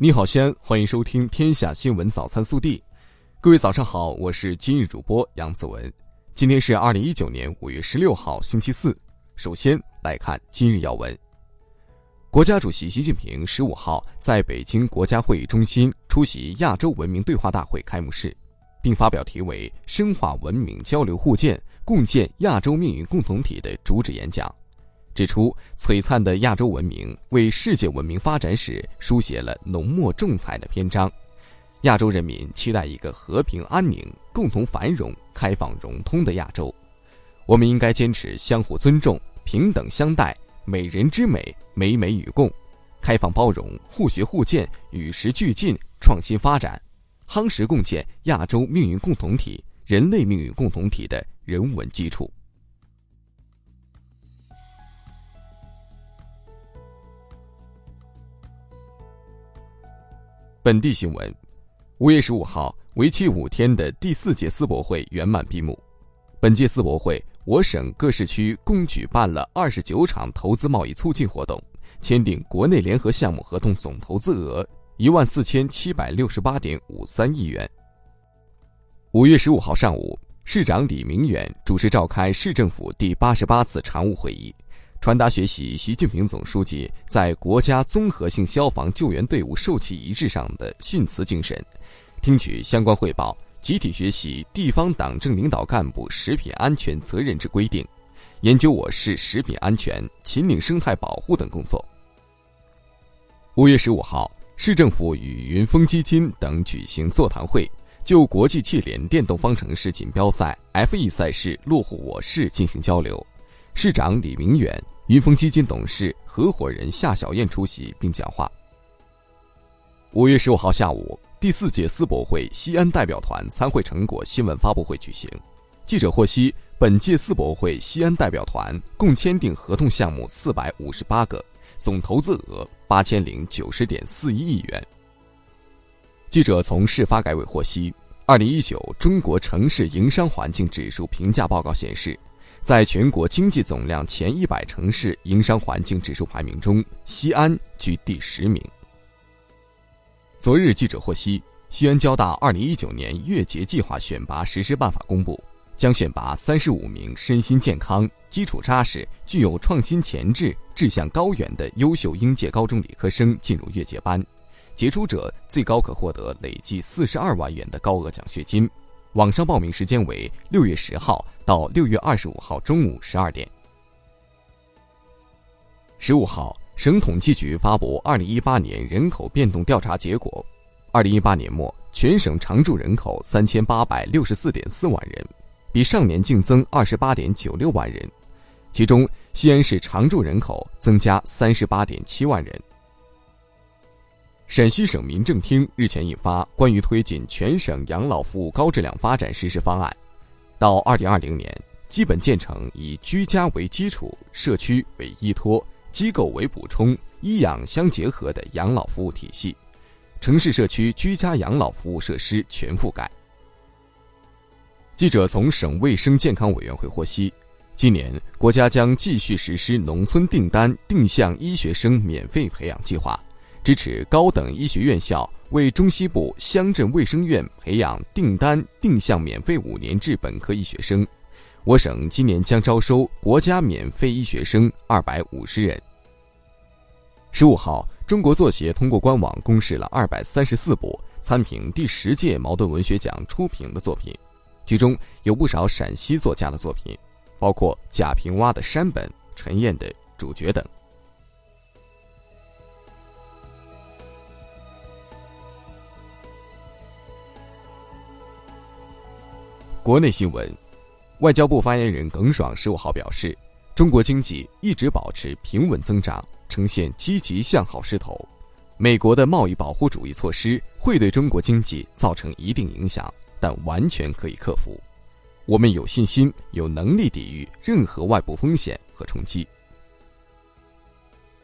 你好，西安，欢迎收听《天下新闻早餐速递》。各位早上好，我是今日主播杨子文。今天是二零一九年五月十六号，星期四。首先来看今日要闻。国家主席习近平十五号在北京国家会议中心出席亚洲文明对话大会开幕式，并发表题为“深化文明交流互鉴，共建亚洲命运共同体”的主旨演讲。指出，璀璨的亚洲文明为世界文明发展史书写了浓墨重彩的篇章。亚洲人民期待一个和平安宁、共同繁荣、开放融通的亚洲。我们应该坚持相互尊重、平等相待、美人之美、美美与共、开放包容、互学互鉴、与时俱进、创新发展，夯实共建亚洲命运共同体、人类命运共同体的人文基础。本地新闻：五月十五号，为期五天的第四届世博会圆满闭幕。本届世博会，我省各市区共举办了二十九场投资贸易促进活动，签订国内联合项目合同总投资额一万四千七百六十八点五三亿元。五月十五号上午，市长李明远主持召开市政府第八十八次常务会议。传达学习习近平总书记在国家综合性消防救援队伍授旗仪式上的训词精神，听取相关汇报，集体学习地方党政领导干部食品安全责任制规定，研究我市食品安全、秦岭生态保护等工作。五月十五号，市政府与云峰基金等举行座谈会，就国际汽联电动方程式锦标赛 F1 赛事落户我市进行交流。市长李明远、云峰基金董事合伙人夏小燕出席并讲话。五月十五号下午，第四届世博会西安代表团参会成果新闻发布会举行。记者获悉，本届世博会西安代表团共签订合同项目四百五十八个，总投资额八千零九十点四一亿元。记者从市发改委获悉，二零一九中国城市营商环境指数评价报告显示。在全国经济总量前一百城市营商环境指数排名中，西安居第十名。昨日，记者获悉，西安交大二零一九年月结计划选拔实施办法公布，将选拔三十五名身心健康、基础扎实、具有创新潜质、志向高远的优秀应届高中理科生进入月结班，杰出者最高可获得累计四十二万元的高额奖学金。网上报名时间为六月十号到六月二十五号中午十二点。十五号，省统计局发布二零一八年人口变动调查结果：二零一八年末，全省常住人口三千八百六十四点四万人，比上年净增二十八点九六万人，其中西安市常住人口增加三十八点七万人。陕西省民政厅日前印发《关于推进全省养老服务高质量发展实施方案》，到二零二零年，基本建成以居家为基础、社区为依托、机构为补充、医养相结合的养老服务体系，城市社区居家养老服务设施全覆盖。记者从省卫生健康委员会获悉，今年国家将继续实施农村订单定向医学生免费培养计划。支持高等医学院校为中西部乡镇卫生院培养订单定向免费五年制本科医学生，我省今年将招收国家免费医学生二百五十人。十五号，中国作协通过官网公示了二百三十四部参评第十届茅盾文学奖初评的作品，其中有不少陕西作家的作品，包括贾平凹的《山本》、陈燕的《主角》等。国内新闻，外交部发言人耿爽十五号表示，中国经济一直保持平稳增长，呈现积极向好势头。美国的贸易保护主义措施会对中国经济造成一定影响，但完全可以克服。我们有信心、有能力抵御任何外部风险和冲击。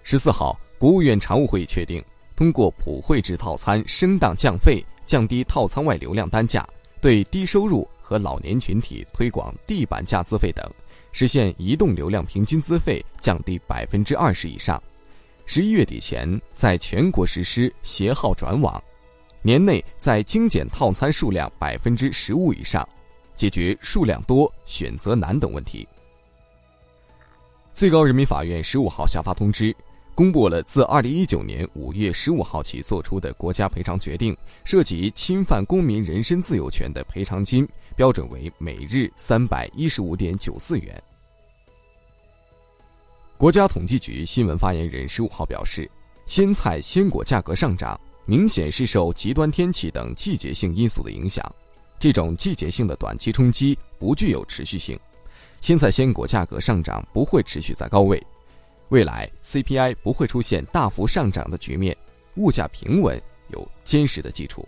十四号，国务院常务会议确定，通过普惠制套餐升档降费，降低套餐外流量单价，对低收入。和老年群体推广地板价资费等，实现移动流量平均资费降低百分之二十以上。十一月底前在全国实施携号转网，年内在精简套餐数量百分之十五以上，解决数量多、选择难等问题。最高人民法院十五号下发通知。公布了自二零一九年五月十五号起作出的国家赔偿决定，涉及侵犯公民人身自由权的赔偿金标准为每日三百一十五点九四元。国家统计局新闻发言人十五号表示，鲜菜鲜果价格上涨，明显是受极端天气等季节性因素的影响，这种季节性的短期冲击不具有持续性，鲜菜鲜果价格上涨不会持续在高位。未来 CPI 不会出现大幅上涨的局面，物价平稳有坚实的基础。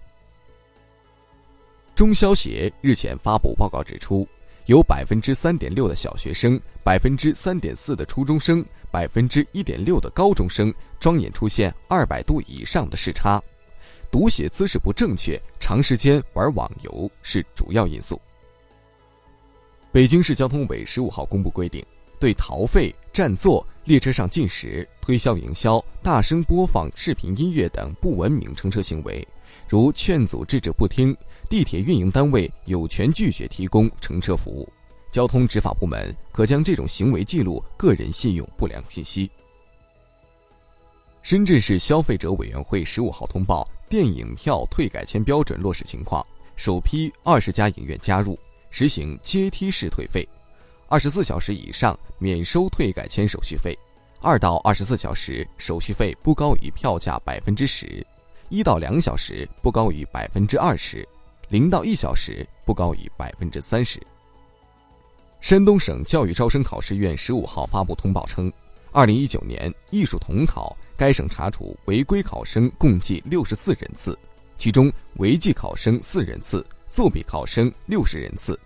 中消协日前发布报告指出，有百分之三点六的小学生、百分之三点四的初中生、百分之一点六的高中生双眼出现二百度以上的视差，读写姿势不正确、长时间玩网游是主要因素。北京市交通委十五号公布规定。对逃费、占座、列车上进食、推销营销、大声播放视频音乐等不文明乘车行为，如劝阻制止不听，地铁运营单位有权拒绝提供乘车服务。交通执法部门可将这种行为记录个人信用不良信息。深圳市消费者委员会十五号通报电影票退改签标准落实情况，首批二十家影院加入，实行阶梯式退费。二十四小时以上免收退改签手续费，二到二十四小时手续费不高于票价百分之十，一到两小时不高于百分之二十，零到一小时不高于百分之三十。山东省教育招生考试院十五号发布通报称，二零一九年艺术统考，该省查处违规考生共计六十四人次，其中违纪考生四人次，作弊考生六十人次。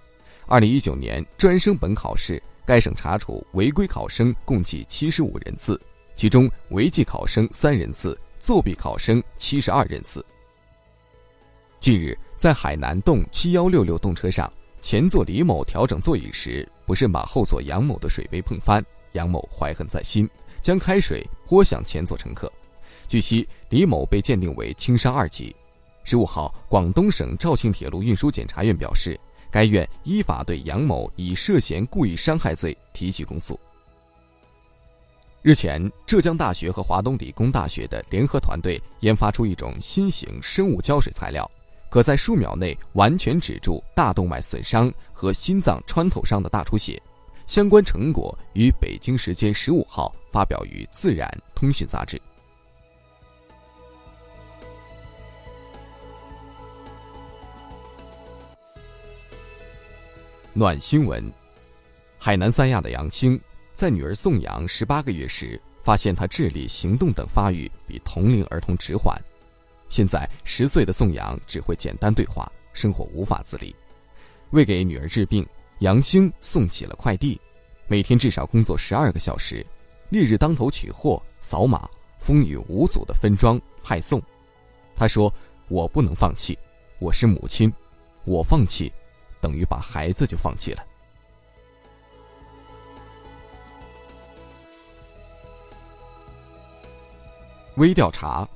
二零一九年专升本考试，该省查处违规考生共计七十五人次，其中违纪考生三人次，作弊考生七十二人次。近日，在海南洞七幺六六动车上，前座李某调整座椅时，不慎把后座杨某的水杯碰翻，杨某怀恨在心，将开水泼向前座乘客。据悉，李某被鉴定为轻伤二级。十五号，广东省肇庆铁路运输检察院表示。该院依法对杨某以涉嫌故意伤害罪提起公诉。日前，浙江大学和华东理工大学的联合团队研发出一种新型生物胶水材料，可在数秒内完全止住大动脉损伤和心脏穿透伤的大出血。相关成果于北京时间十五号发表于《自然通讯》杂志。暖新闻：海南三亚的杨兴，在女儿宋阳十八个月时，发现她智力、行动等发育比同龄儿童迟缓。现在十岁的宋阳只会简单对话，生活无法自理。为给女儿治病，杨兴送起了快递，每天至少工作十二个小时，烈日当头取货、扫码，风雨无阻的分装派送。他说：“我不能放弃，我是母亲，我放弃。”等于把孩子就放弃了。微调查：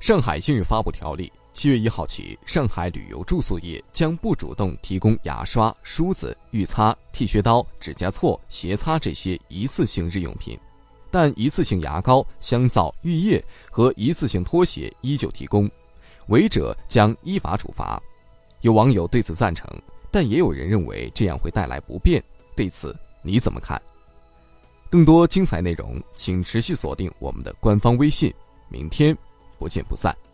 上海近日发布条例，七月一号起，上海旅游住宿业将不主动提供牙刷、梳子、浴擦、剃须刀、指甲锉、鞋擦这些一次性日用品，但一次性牙膏、香皂、浴液和一次性拖鞋依旧提供，违者将依法处罚。有网友对此赞成。但也有人认为这样会带来不便，对此你怎么看？更多精彩内容，请持续锁定我们的官方微信。明天不见不散。